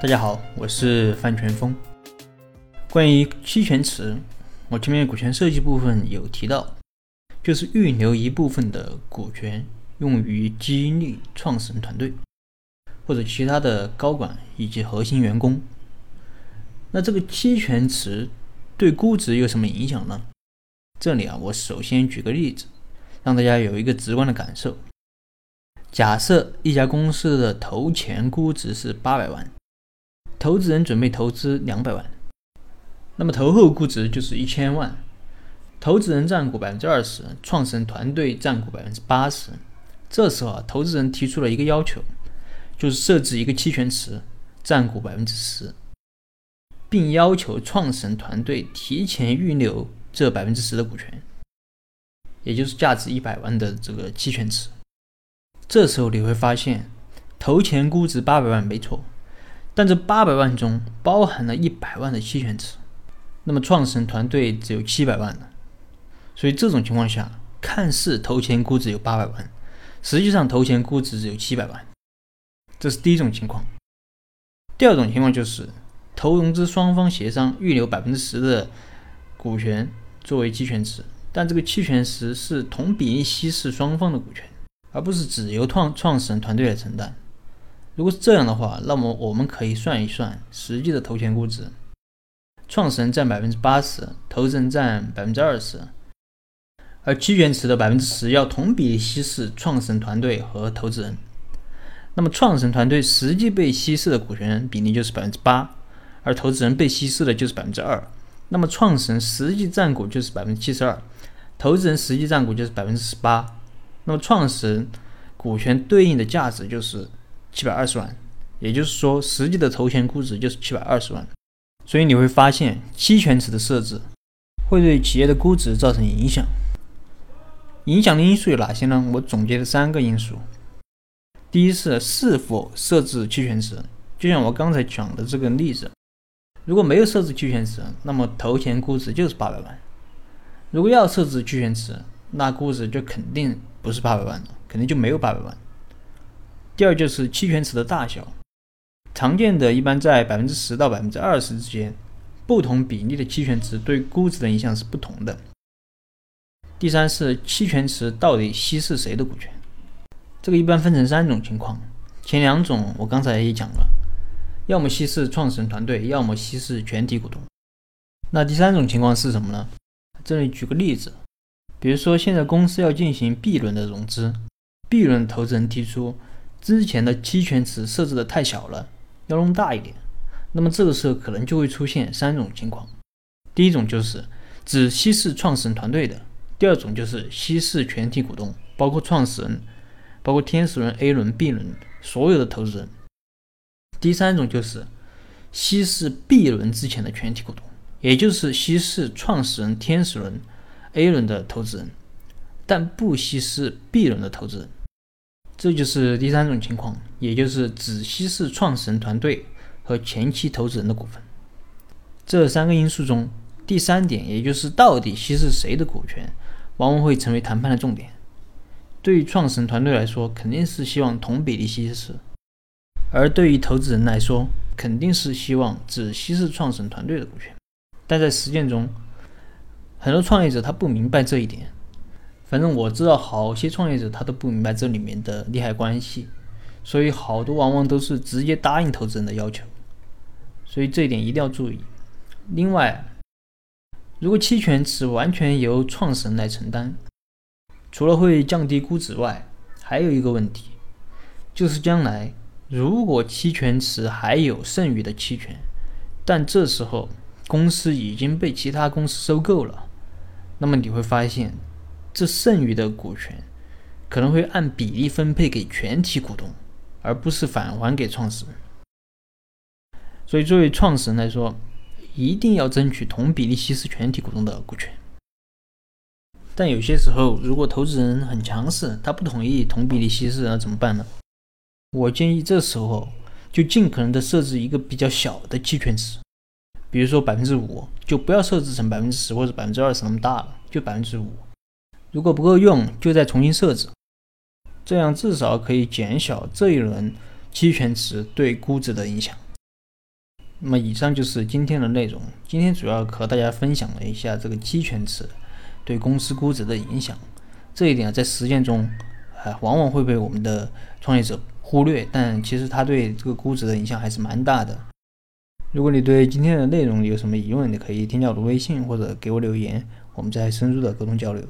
大家好，我是范全峰。关于期权池，我前面股权设计部分有提到，就是预留一部分的股权用于激励创始人团队或者其他的高管以及核心员工。那这个期权池对估值有什么影响呢？这里啊，我首先举个例子，让大家有一个直观的感受。假设一家公司的投前估值是八百万。投资人准备投资两百万，那么投后估值就是一千万。投资人占股百分之二十，创始人团队占股百分之八十。这时候啊，投资人提出了一个要求，就是设置一个期权池，占股百分之十，并要求创始人团队提前预留这百分之十的股权，也就是价值一百万的这个期权池。这时候你会发现，投前估值八百万没错。但这八百万中包含了一百万的期权池，那么创始人团队只有七百万呢，所以这种情况下，看似投前估值有八百万，实际上投前估值只有七百万，这是第一种情况。第二种情况就是投融资双方协商预留百分之十的股权作为期权池，但这个期权池是同比例稀释双方的股权，而不是只由创创始人团队来承担。如果是这样的话，那么我们可以算一算实际的投前估值，创始人占百分之八十，投资人占百分之二十，而期权池的百分之十要同比稀释创始人团队和投资人，那么创始人团队实际被稀释的股权比例就是百分之八，而投资人被稀释的就是百分之二，那么创始人实际占股就是百分之七十二，投资人实际占股就是百分之十八，那么创始人股权对应的价值就是。七百二十万，也就是说，实际的投前估值就是七百二十万。所以你会发现，期权池的设置会对企业的估值造成影响。影响的因素有哪些呢？我总结了三个因素。第一是是否设置期权池，就像我刚才讲的这个例子，如果没有设置期权池，那么投前估值就是八百万；如果要设置期权池，那估值就肯定不是八百万了，肯定就没有八百万。第二就是期权池的大小，常见的一般在百分之十到百分之二十之间，不同比例的期权池对估值的影响是不同的。第三是期权池到底稀释谁的股权？这个一般分成三种情况，前两种我刚才也讲了，要么稀释创始人团队，要么稀释全体股东。那第三种情况是什么呢？这里举个例子，比如说现在公司要进行 B 轮的融资，B 轮投资人提出。之前的期权池设置的太小了，要弄大一点。那么这个时候可能就会出现三种情况：第一种就是只稀释创始人团队的；第二种就是稀释全体股东，包括创始人、包括天使轮、A 轮、B 轮所有的投资人；第三种就是稀释 B 轮之前的全体股东，也就是稀释创始人、天使轮、A 轮的投资人，但不稀释 B 轮的投资人。这就是第三种情况，也就是只稀释创始人团队和前期投资人的股份。这三个因素中，第三点，也就是到底稀释谁的股权，往往会成为谈判的重点。对于创始人团队来说，肯定是希望同比例稀释；而对于投资人来说，肯定是希望只稀释创始人团队的股权。但在实践中，很多创业者他不明白这一点。反正我知道，好些创业者他都不明白这里面的利害关系，所以好多往往都是直接答应投资人的要求，所以这一点一定要注意。另外，如果期权池完全由创始人来承担，除了会降低估值外，还有一个问题，就是将来如果期权池还有剩余的期权，但这时候公司已经被其他公司收购了，那么你会发现。这剩余的股权可能会按比例分配给全体股东，而不是返还给创始人。所以，作为创始人来说，一定要争取同比例稀释全体股东的股权。但有些时候，如果投资人很强势，他不同意同比例稀释，那怎么办呢？我建议这时候就尽可能的设置一个比较小的期权池，比如说百分之五，就不要设置成百分之十或者百分之二十那么大了，就百分之五。如果不够用，就再重新设置，这样至少可以减小这一轮期权池对估值的影响。那么以上就是今天的内容。今天主要和大家分享了一下这个期权池对公司估值的影响。这一点在实践中，啊，往往会被我们的创业者忽略，但其实它对这个估值的影响还是蛮大的。如果你对今天的内容有什么疑问，你可以添加我的微信或者给我留言，我们再深入的沟通交流。